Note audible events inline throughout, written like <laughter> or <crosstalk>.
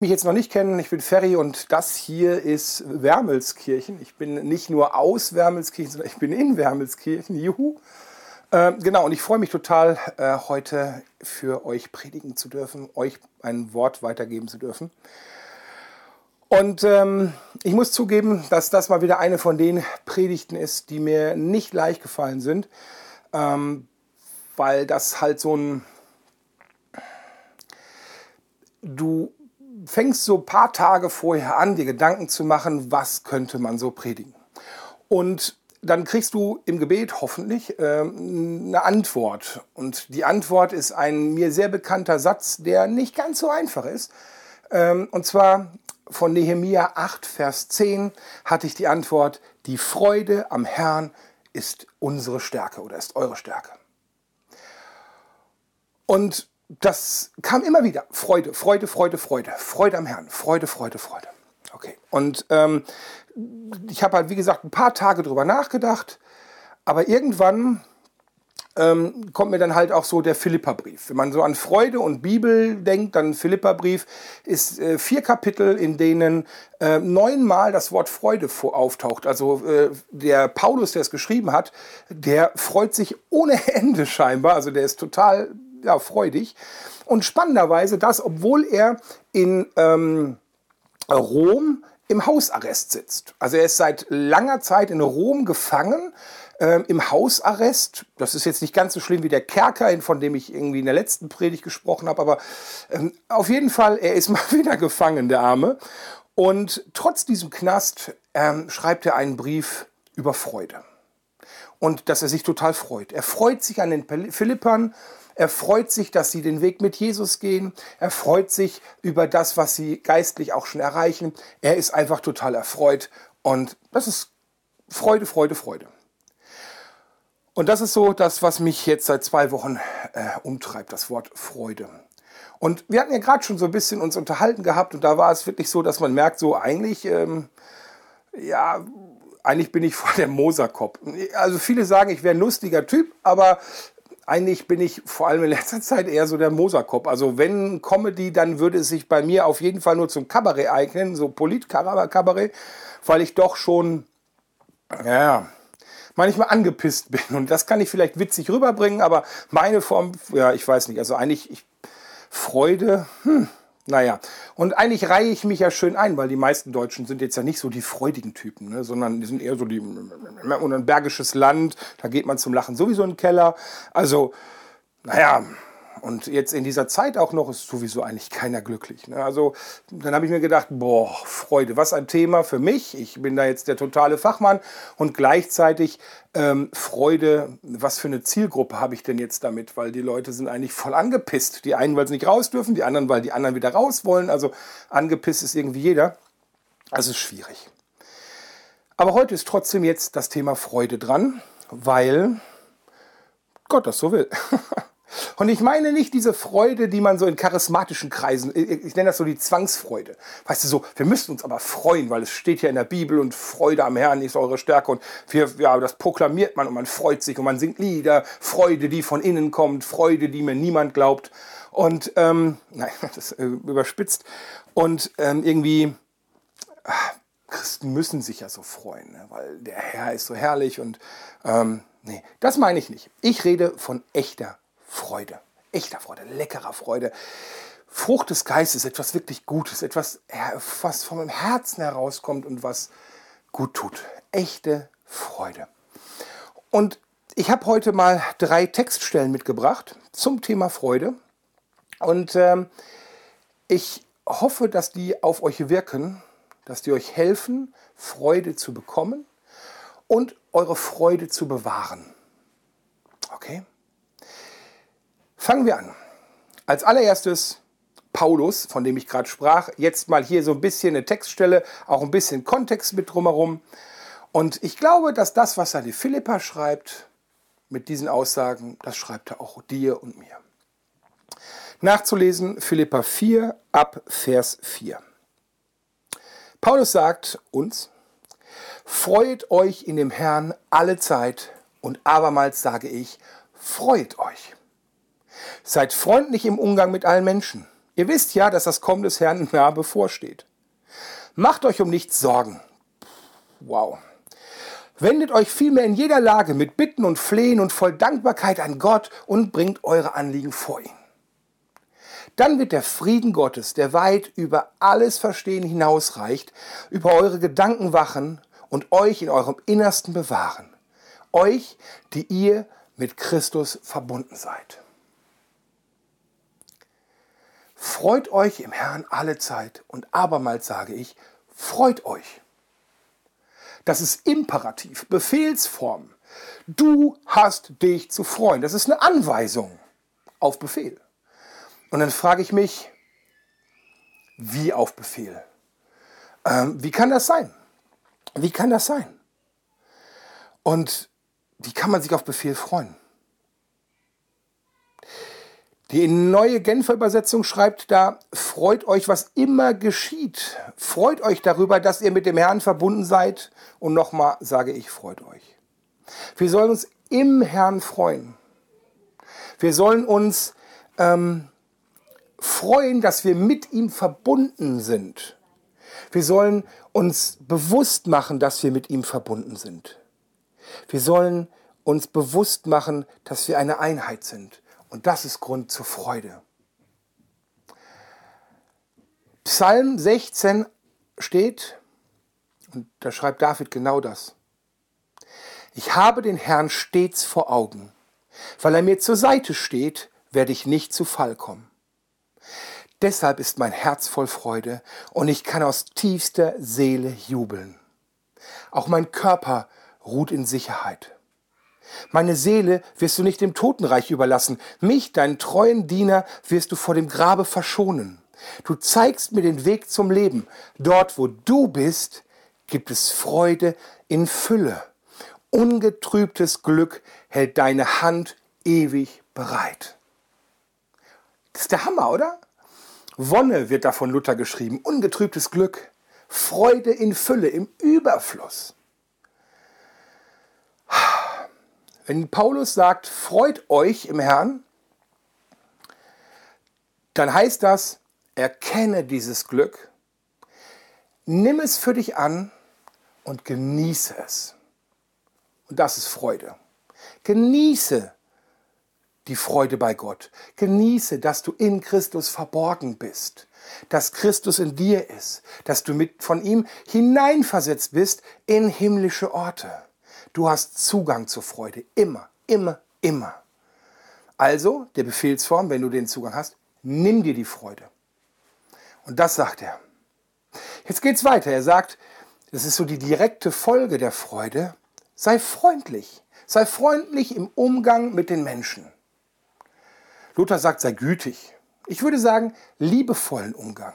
mich jetzt noch nicht kennen, ich bin Ferry und das hier ist Wermelskirchen. Ich bin nicht nur aus Wermelskirchen, sondern ich bin in Wermelskirchen. Juhu. Äh, genau, und ich freue mich total, äh, heute für euch predigen zu dürfen, euch ein Wort weitergeben zu dürfen. Und ähm, ich muss zugeben, dass das mal wieder eine von den Predigten ist, die mir nicht leicht gefallen sind, ähm, weil das halt so ein... Du fängst so ein paar Tage vorher an, dir Gedanken zu machen, was könnte man so predigen. Und dann kriegst du im Gebet hoffentlich äh, eine Antwort. Und die Antwort ist ein mir sehr bekannter Satz, der nicht ganz so einfach ist. Ähm, und zwar von Nehemia 8, Vers 10 hatte ich die Antwort, die Freude am Herrn ist unsere Stärke oder ist eure Stärke. Und das kam immer wieder. Freude, Freude, Freude, Freude. Freude am Herrn. Freude, Freude, Freude. Okay. Und ähm, ich habe halt, wie gesagt, ein paar Tage drüber nachgedacht. Aber irgendwann ähm, kommt mir dann halt auch so der Philipperbrief. Wenn man so an Freude und Bibel denkt, dann Philipperbrief ist äh, vier Kapitel, in denen äh, neunmal das Wort Freude auftaucht. Also äh, der Paulus, der es geschrieben hat, der freut sich ohne <laughs> Ende scheinbar. Also der ist total ja, freudig. Und spannenderweise das, obwohl er in ähm, Rom im Hausarrest sitzt. Also er ist seit langer Zeit in Rom gefangen, ähm, im Hausarrest. Das ist jetzt nicht ganz so schlimm wie der Kerker, von dem ich irgendwie in der letzten Predigt gesprochen habe, aber ähm, auf jeden Fall, er ist <laughs> mal wieder gefangen, der Arme. Und trotz diesem Knast ähm, schreibt er einen Brief über Freude. Und dass er sich total freut. Er freut sich an den Philippern er freut sich, dass sie den Weg mit Jesus gehen. Er freut sich über das, was sie geistlich auch schon erreichen. Er ist einfach total erfreut. Und das ist Freude, Freude, Freude. Und das ist so das, was mich jetzt seit zwei Wochen äh, umtreibt, das Wort Freude. Und wir hatten ja gerade schon so ein bisschen uns unterhalten gehabt und da war es wirklich so, dass man merkt, so eigentlich, ähm, ja, eigentlich bin ich <laughs> vor der Moserkopf. Also viele sagen, ich wäre ein lustiger Typ, aber eigentlich bin ich vor allem in letzter Zeit eher so der Moserkopf. Also wenn Comedy, dann würde es sich bei mir auf jeden Fall nur zum Kabarett eignen, so Polit-Kabarett, weil ich doch schon, ja, manchmal angepisst bin. Und das kann ich vielleicht witzig rüberbringen, aber meine Form, ja, ich weiß nicht. Also eigentlich, ich, Freude, hm, naja, und eigentlich reihe ich mich ja schön ein, weil die meisten Deutschen sind jetzt ja nicht so die freudigen Typen, ne, sondern die sind eher so die, und ein bergisches Land, da geht man zum Lachen sowieso in den Keller. Also, naja, und jetzt in dieser Zeit auch noch ist sowieso eigentlich keiner glücklich. Ne? Also dann habe ich mir gedacht, boah, Freude, was ein Thema für mich. Ich bin da jetzt der totale Fachmann und gleichzeitig ähm, Freude, was für eine Zielgruppe habe ich denn jetzt damit? Weil die Leute sind eigentlich voll angepisst. Die einen, weil sie nicht raus dürfen, die anderen, weil die anderen wieder raus wollen. Also angepisst ist irgendwie jeder. Also ist schwierig. Aber heute ist trotzdem jetzt das Thema Freude dran, weil Gott das so will. <laughs> Und ich meine nicht diese Freude, die man so in charismatischen Kreisen, ich nenne das so die Zwangsfreude. Weißt du, so, wir müssen uns aber freuen, weil es steht ja in der Bibel und Freude am Herrn ist eure Stärke und wir, ja, das proklamiert man und man freut sich und man singt Lieder, Freude, die von innen kommt, Freude, die mir niemand glaubt. Und, ähm, nein, <laughs> das äh, überspitzt. Und ähm, irgendwie, ach, Christen müssen sich ja so freuen, ne? weil der Herr ist so herrlich und, ähm, nee, das meine ich nicht. Ich rede von echter Freude, echter Freude, leckerer Freude. Frucht des Geistes, etwas wirklich Gutes, etwas, was von meinem Herzen herauskommt und was gut tut. Echte Freude. Und ich habe heute mal drei Textstellen mitgebracht zum Thema Freude. Und ähm, ich hoffe, dass die auf euch wirken, dass die euch helfen, Freude zu bekommen und eure Freude zu bewahren. Okay? Fangen wir an. Als allererstes Paulus, von dem ich gerade sprach. Jetzt mal hier so ein bisschen eine Textstelle, auch ein bisschen Kontext mit drumherum. Und ich glaube, dass das, was er die Philippa schreibt, mit diesen Aussagen, das schreibt er auch dir und mir. Nachzulesen Philippa 4 ab Vers 4. Paulus sagt uns, freut euch in dem Herrn alle Zeit und abermals sage ich, freut euch. Seid freundlich im Umgang mit allen Menschen. Ihr wisst ja, dass das Kommen des Herrn nah bevorsteht. Macht euch um nichts Sorgen. Wow. Wendet euch vielmehr in jeder Lage mit Bitten und Flehen und voll Dankbarkeit an Gott und bringt eure Anliegen vor ihn. Dann wird der Frieden Gottes, der weit über alles Verstehen hinausreicht, über eure Gedanken wachen und euch in eurem Innersten bewahren. Euch, die ihr mit Christus verbunden seid. Freut euch im Herrn alle Zeit und abermals sage ich, freut euch. Das ist Imperativ, Befehlsform. Du hast dich zu freuen. Das ist eine Anweisung auf Befehl. Und dann frage ich mich, wie auf Befehl? Ähm, wie kann das sein? Wie kann das sein? Und wie kann man sich auf Befehl freuen? Die neue Genfer Übersetzung schreibt da, freut euch, was immer geschieht. Freut euch darüber, dass ihr mit dem Herrn verbunden seid. Und nochmal sage ich, freut euch. Wir sollen uns im Herrn freuen. Wir sollen uns ähm, freuen, dass wir mit ihm verbunden sind. Wir sollen uns bewusst machen, dass wir mit ihm verbunden sind. Wir sollen uns bewusst machen, dass wir eine Einheit sind. Und das ist Grund zur Freude. Psalm 16 steht, und da schreibt David genau das. Ich habe den Herrn stets vor Augen. Weil er mir zur Seite steht, werde ich nicht zu Fall kommen. Deshalb ist mein Herz voll Freude und ich kann aus tiefster Seele jubeln. Auch mein Körper ruht in Sicherheit. Meine Seele wirst du nicht dem Totenreich überlassen. Mich, deinen treuen Diener, wirst du vor dem Grabe verschonen. Du zeigst mir den Weg zum Leben. Dort, wo du bist, gibt es Freude in Fülle. Ungetrübtes Glück hält deine Hand ewig bereit. Das ist der Hammer, oder? Wonne wird da von Luther geschrieben. Ungetrübtes Glück. Freude in Fülle, im Überfluss. Wenn Paulus sagt, freut euch im Herrn, dann heißt das, erkenne dieses Glück, nimm es für dich an und genieße es. Und das ist Freude. Genieße die Freude bei Gott. Genieße, dass du in Christus verborgen bist, dass Christus in dir ist, dass du mit von ihm hineinversetzt bist in himmlische Orte. Du hast Zugang zur Freude. Immer, immer, immer. Also, der Befehlsform, wenn du den Zugang hast, nimm dir die Freude. Und das sagt er. Jetzt geht's weiter. Er sagt, das ist so die direkte Folge der Freude. Sei freundlich. Sei freundlich im Umgang mit den Menschen. Luther sagt, sei gütig. Ich würde sagen, liebevollen Umgang.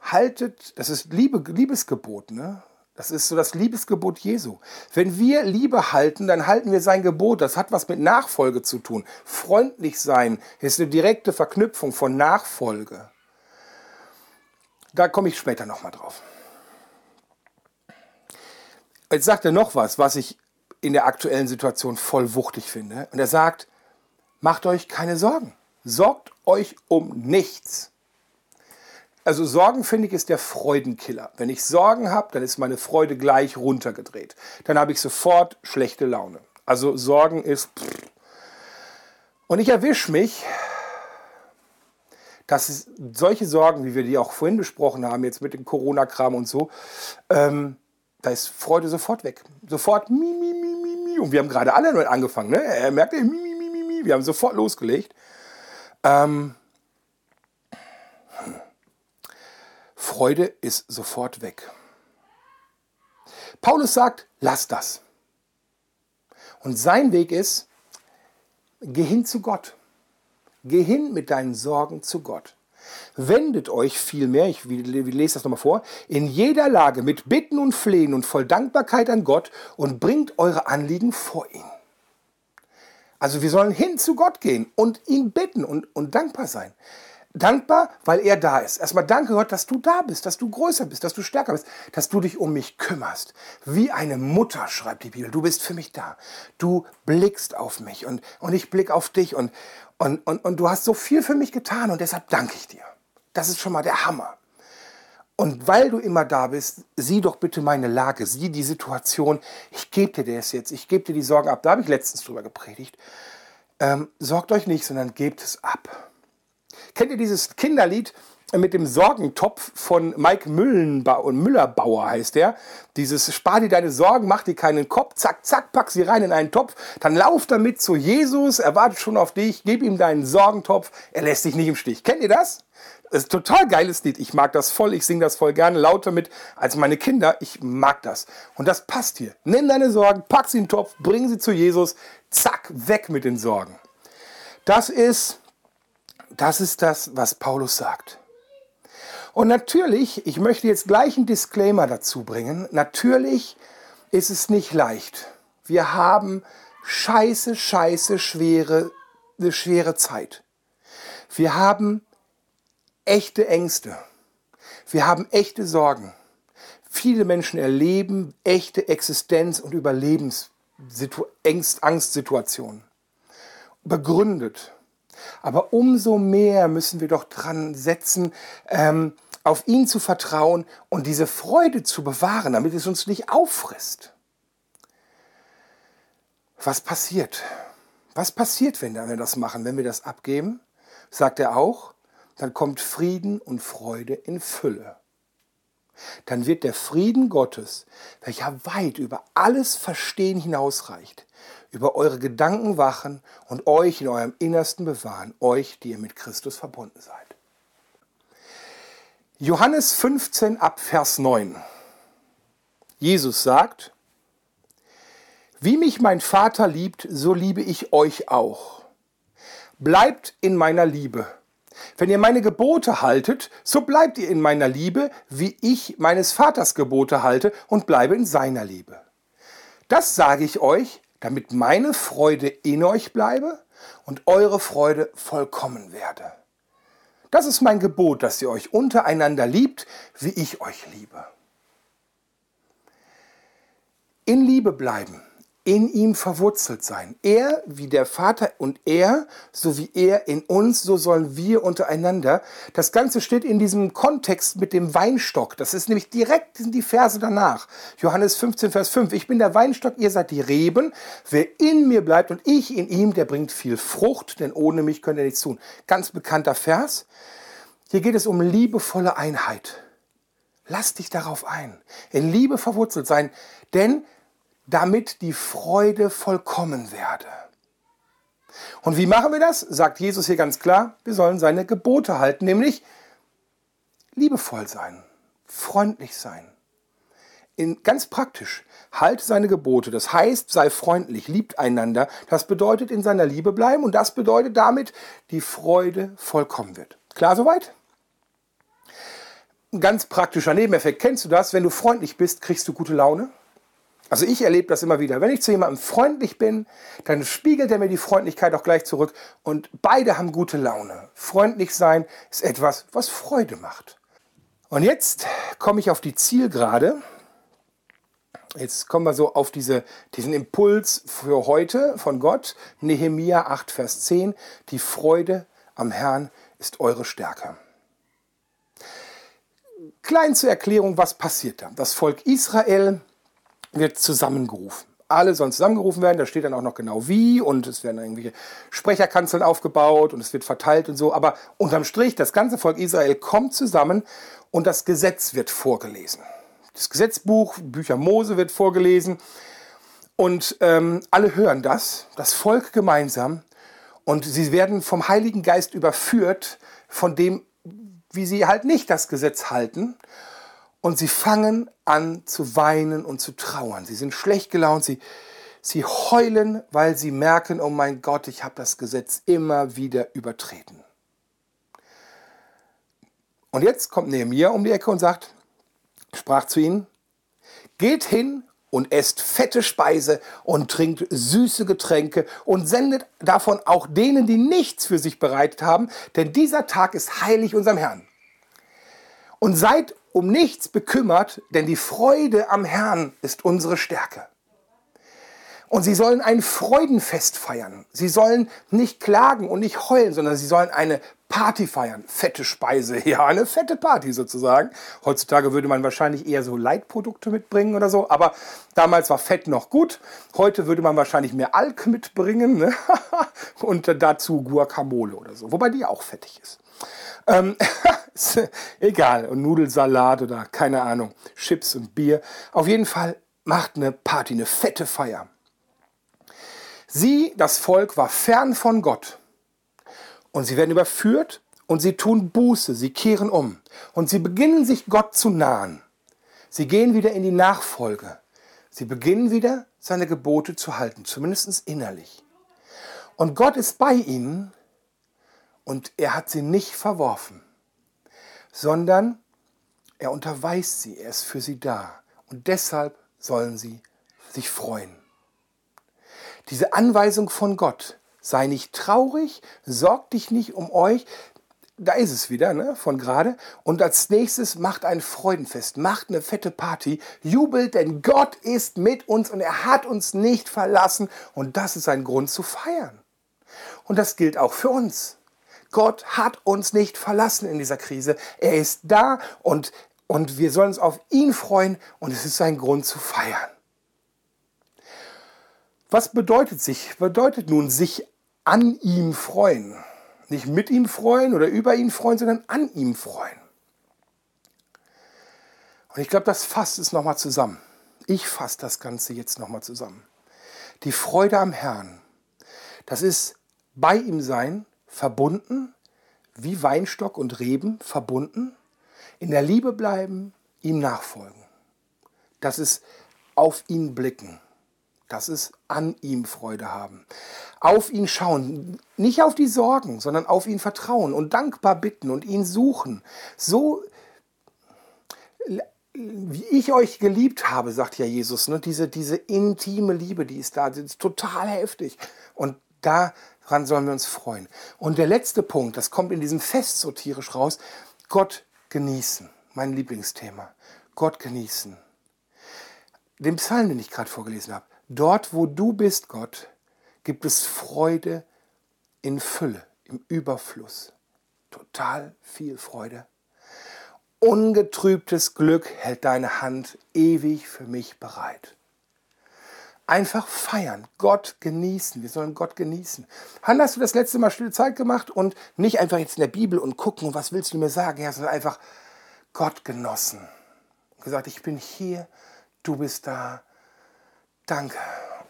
Haltet, das ist Liebe, Liebesgebot, ne? Das ist so das Liebesgebot Jesu. Wenn wir Liebe halten, dann halten wir sein Gebot. Das hat was mit Nachfolge zu tun. Freundlich sein ist eine direkte Verknüpfung von Nachfolge. Da komme ich später nochmal drauf. Jetzt sagt er noch was, was ich in der aktuellen Situation voll wuchtig finde. Und er sagt, macht euch keine Sorgen. Sorgt euch um nichts. Also Sorgen, finde ich, ist der Freudenkiller. Wenn ich Sorgen habe, dann ist meine Freude gleich runtergedreht. Dann habe ich sofort schlechte Laune. Also Sorgen ist... Und ich erwische mich, dass solche Sorgen, wie wir die auch vorhin besprochen haben, jetzt mit dem Corona-Kram und so, ähm, da ist Freude sofort weg. Sofort mi, mi, mi, mi, mi. Und wir haben gerade alle neu angefangen. Ne? Er merkt, mi, mi, mi, mi, mi. Wir haben sofort losgelegt. Ähm, Freude ist sofort weg. Paulus sagt, lass das. Und sein Weg ist, geh hin zu Gott. Geh hin mit deinen Sorgen zu Gott. Wendet euch vielmehr, ich lese das nochmal vor, in jeder Lage mit Bitten und Flehen und voll Dankbarkeit an Gott und bringt eure Anliegen vor ihn. Also wir sollen hin zu Gott gehen und ihn bitten und, und dankbar sein. Dankbar, weil er da ist. Erstmal danke Gott, dass du da bist, dass du größer bist, dass du stärker bist, dass du dich um mich kümmerst. Wie eine Mutter, schreibt die Bibel. Du bist für mich da. Du blickst auf mich und, und ich blick auf dich und, und, und, und du hast so viel für mich getan und deshalb danke ich dir. Das ist schon mal der Hammer. Und weil du immer da bist, sieh doch bitte meine Lage, sieh die Situation. Ich gebe dir das jetzt, ich gebe dir die Sorgen ab. Da habe ich letztens drüber gepredigt. Ähm, sorgt euch nicht, sondern gebt es ab. Kennt ihr dieses Kinderlied mit dem Sorgentopf von Mike Müllenba und Müllerbauer heißt der? Dieses Spar dir deine Sorgen, mach dir keinen Kopf, zack, zack, pack sie rein in einen Topf, dann lauf damit zu Jesus, er wartet schon auf dich, gib ihm deinen Sorgentopf, er lässt dich nicht im Stich. Kennt ihr das? Das ist ein total geiles Lied. Ich mag das voll. Ich singe das voll gerne lauter mit als meine Kinder. Ich mag das. Und das passt hier. Nimm deine Sorgen, pack sie in den Topf, bring sie zu Jesus. Zack, weg mit den Sorgen. Das ist das ist das, was Paulus sagt. Und natürlich, ich möchte jetzt gleich einen Disclaimer dazu bringen, natürlich ist es nicht leicht. Wir haben scheiße, scheiße, schwere, eine schwere Zeit. Wir haben echte Ängste. Wir haben echte Sorgen. Viele Menschen erleben echte Existenz- und Überlebensangstsituationen. Begründet. Aber umso mehr müssen wir doch dran setzen, ähm, auf ihn zu vertrauen und diese Freude zu bewahren, damit es uns nicht auffrisst. Was passiert? Was passiert, wenn wir das machen, wenn wir das abgeben? Sagt er auch, dann kommt Frieden und Freude in Fülle. Dann wird der Frieden Gottes, welcher weit über alles Verstehen hinausreicht, über eure Gedanken wachen und euch in eurem Innersten bewahren, euch, die ihr mit Christus verbunden seid. Johannes 15 ab Vers 9. Jesus sagt, wie mich mein Vater liebt, so liebe ich euch auch. Bleibt in meiner Liebe. Wenn ihr meine Gebote haltet, so bleibt ihr in meiner Liebe, wie ich meines Vaters Gebote halte und bleibe in seiner Liebe. Das sage ich euch, damit meine Freude in euch bleibe und eure Freude vollkommen werde. Das ist mein Gebot, dass ihr euch untereinander liebt, wie ich euch liebe. In Liebe bleiben in ihm verwurzelt sein. Er wie der Vater und er, so wie er in uns, so sollen wir untereinander. Das Ganze steht in diesem Kontext mit dem Weinstock. Das ist nämlich direkt in die Verse danach. Johannes 15, Vers 5. Ich bin der Weinstock, ihr seid die Reben. Wer in mir bleibt und ich in ihm, der bringt viel Frucht, denn ohne mich könnt ihr nichts tun. Ganz bekannter Vers. Hier geht es um liebevolle Einheit. Lass dich darauf ein. In Liebe verwurzelt sein, denn damit die Freude vollkommen werde. Und wie machen wir das? Sagt Jesus hier ganz klar, wir sollen seine Gebote halten, nämlich liebevoll sein, freundlich sein. In, ganz praktisch, halt seine Gebote. Das heißt, sei freundlich, liebt einander. Das bedeutet in seiner Liebe bleiben und das bedeutet damit, die Freude vollkommen wird. Klar soweit? Ein ganz praktischer Nebeneffekt. Kennst du das? Wenn du freundlich bist, kriegst du gute Laune? Also ich erlebe das immer wieder. Wenn ich zu jemandem freundlich bin, dann spiegelt er mir die Freundlichkeit auch gleich zurück und beide haben gute Laune. Freundlich sein ist etwas, was Freude macht. Und jetzt komme ich auf die Zielgerade. Jetzt kommen wir so auf diese, diesen Impuls für heute von Gott. Nehemia 8, Vers 10. Die Freude am Herrn ist eure Stärke. Klein zur Erklärung, was passiert da? Das Volk Israel wird zusammengerufen. Alle sollen zusammengerufen werden, da steht dann auch noch genau wie und es werden irgendwelche Sprecherkanzeln aufgebaut und es wird verteilt und so. Aber unterm Strich, das ganze Volk Israel kommt zusammen und das Gesetz wird vorgelesen. Das Gesetzbuch, Bücher Mose wird vorgelesen und ähm, alle hören das, das Volk gemeinsam und sie werden vom Heiligen Geist überführt von dem, wie sie halt nicht das Gesetz halten und sie fangen an zu weinen und zu trauern. Sie sind schlecht gelaunt, sie, sie heulen, weil sie merken, oh mein Gott, ich habe das Gesetz immer wieder übertreten. Und jetzt kommt Nehemiah um die Ecke und sagt, sprach zu ihnen, geht hin und esst fette Speise und trinkt süße Getränke und sendet davon auch denen, die nichts für sich bereitet haben, denn dieser Tag ist heilig unserem Herrn. Und seid um nichts bekümmert, denn die Freude am Herrn ist unsere Stärke. Und sie sollen ein Freudenfest feiern. Sie sollen nicht klagen und nicht heulen, sondern sie sollen eine Party feiern. Fette Speise, <laughs> ja, eine fette Party sozusagen. Heutzutage würde man wahrscheinlich eher so Leitprodukte mitbringen oder so, aber damals war Fett noch gut. Heute würde man wahrscheinlich mehr Alk mitbringen ne? <laughs> und dazu Guacamole oder so, wobei die auch fettig ist. Ähm, <laughs> egal, und Nudelsalat oder keine Ahnung, Chips und Bier. Auf jeden Fall macht eine Party, eine fette Feier. Sie, das Volk, war fern von Gott. Und sie werden überführt und sie tun Buße, sie kehren um. Und sie beginnen sich Gott zu nahen. Sie gehen wieder in die Nachfolge. Sie beginnen wieder seine Gebote zu halten, zumindest innerlich. Und Gott ist bei ihnen und er hat sie nicht verworfen, sondern er unterweist sie, er ist für sie da. Und deshalb sollen sie sich freuen. Diese Anweisung von Gott, sei nicht traurig, sorg dich nicht um euch, da ist es wieder, ne, von gerade. Und als nächstes macht ein Freudenfest, macht eine fette Party, jubelt, denn Gott ist mit uns und er hat uns nicht verlassen. Und das ist ein Grund zu feiern. Und das gilt auch für uns. Gott hat uns nicht verlassen in dieser Krise. Er ist da und, und wir sollen uns auf ihn freuen und es ist ein Grund zu feiern. Was bedeutet sich? Bedeutet nun sich an ihm freuen? Nicht mit ihm freuen oder über ihn freuen, sondern an ihm freuen. Und ich glaube, das fasst es nochmal zusammen. Ich fasse das Ganze jetzt nochmal zusammen. Die Freude am Herrn, das ist bei ihm sein, verbunden, wie Weinstock und Reben verbunden, in der Liebe bleiben, ihm nachfolgen. Das ist auf ihn blicken. Das ist an ihm Freude haben. Auf ihn schauen, nicht auf die Sorgen, sondern auf ihn vertrauen und dankbar bitten und ihn suchen. So wie ich euch geliebt habe, sagt ja Jesus, ne? diese, diese intime Liebe, die ist da, die ist total heftig. Und daran sollen wir uns freuen. Und der letzte Punkt, das kommt in diesem Fest so tierisch raus, Gott genießen. Mein Lieblingsthema. Gott genießen. Den Psalm, den ich gerade vorgelesen habe. Dort, wo du bist, Gott, gibt es Freude in Fülle, im Überfluss. Total viel Freude. Ungetrübtes Glück hält deine Hand ewig für mich bereit. Einfach feiern, Gott genießen. Wir sollen Gott genießen. Hanna, hast du das letzte Mal stille Zeit gemacht und nicht einfach jetzt in der Bibel und gucken, was willst du mir sagen, ja, sondern einfach Gott genossen. Und gesagt, ich bin hier, du bist da, danke.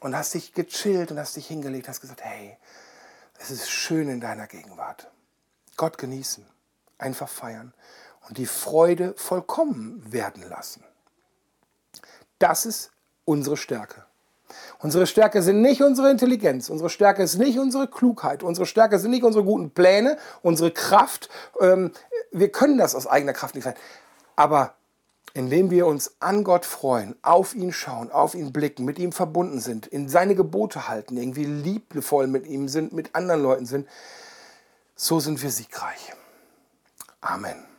Und hast dich gechillt und hast dich hingelegt, hast gesagt, hey, es ist schön in deiner Gegenwart. Gott genießen, einfach feiern und die Freude vollkommen werden lassen. Das ist unsere Stärke. Unsere Stärke sind nicht unsere Intelligenz, unsere Stärke ist nicht unsere Klugheit, unsere Stärke sind nicht unsere guten Pläne, unsere Kraft. Ähm, wir können das aus eigener Kraft nicht sein. Aber indem wir uns an Gott freuen, auf ihn schauen, auf ihn blicken, mit ihm verbunden sind, in seine Gebote halten, irgendwie liebevoll mit ihm sind, mit anderen Leuten sind, so sind wir siegreich. Amen.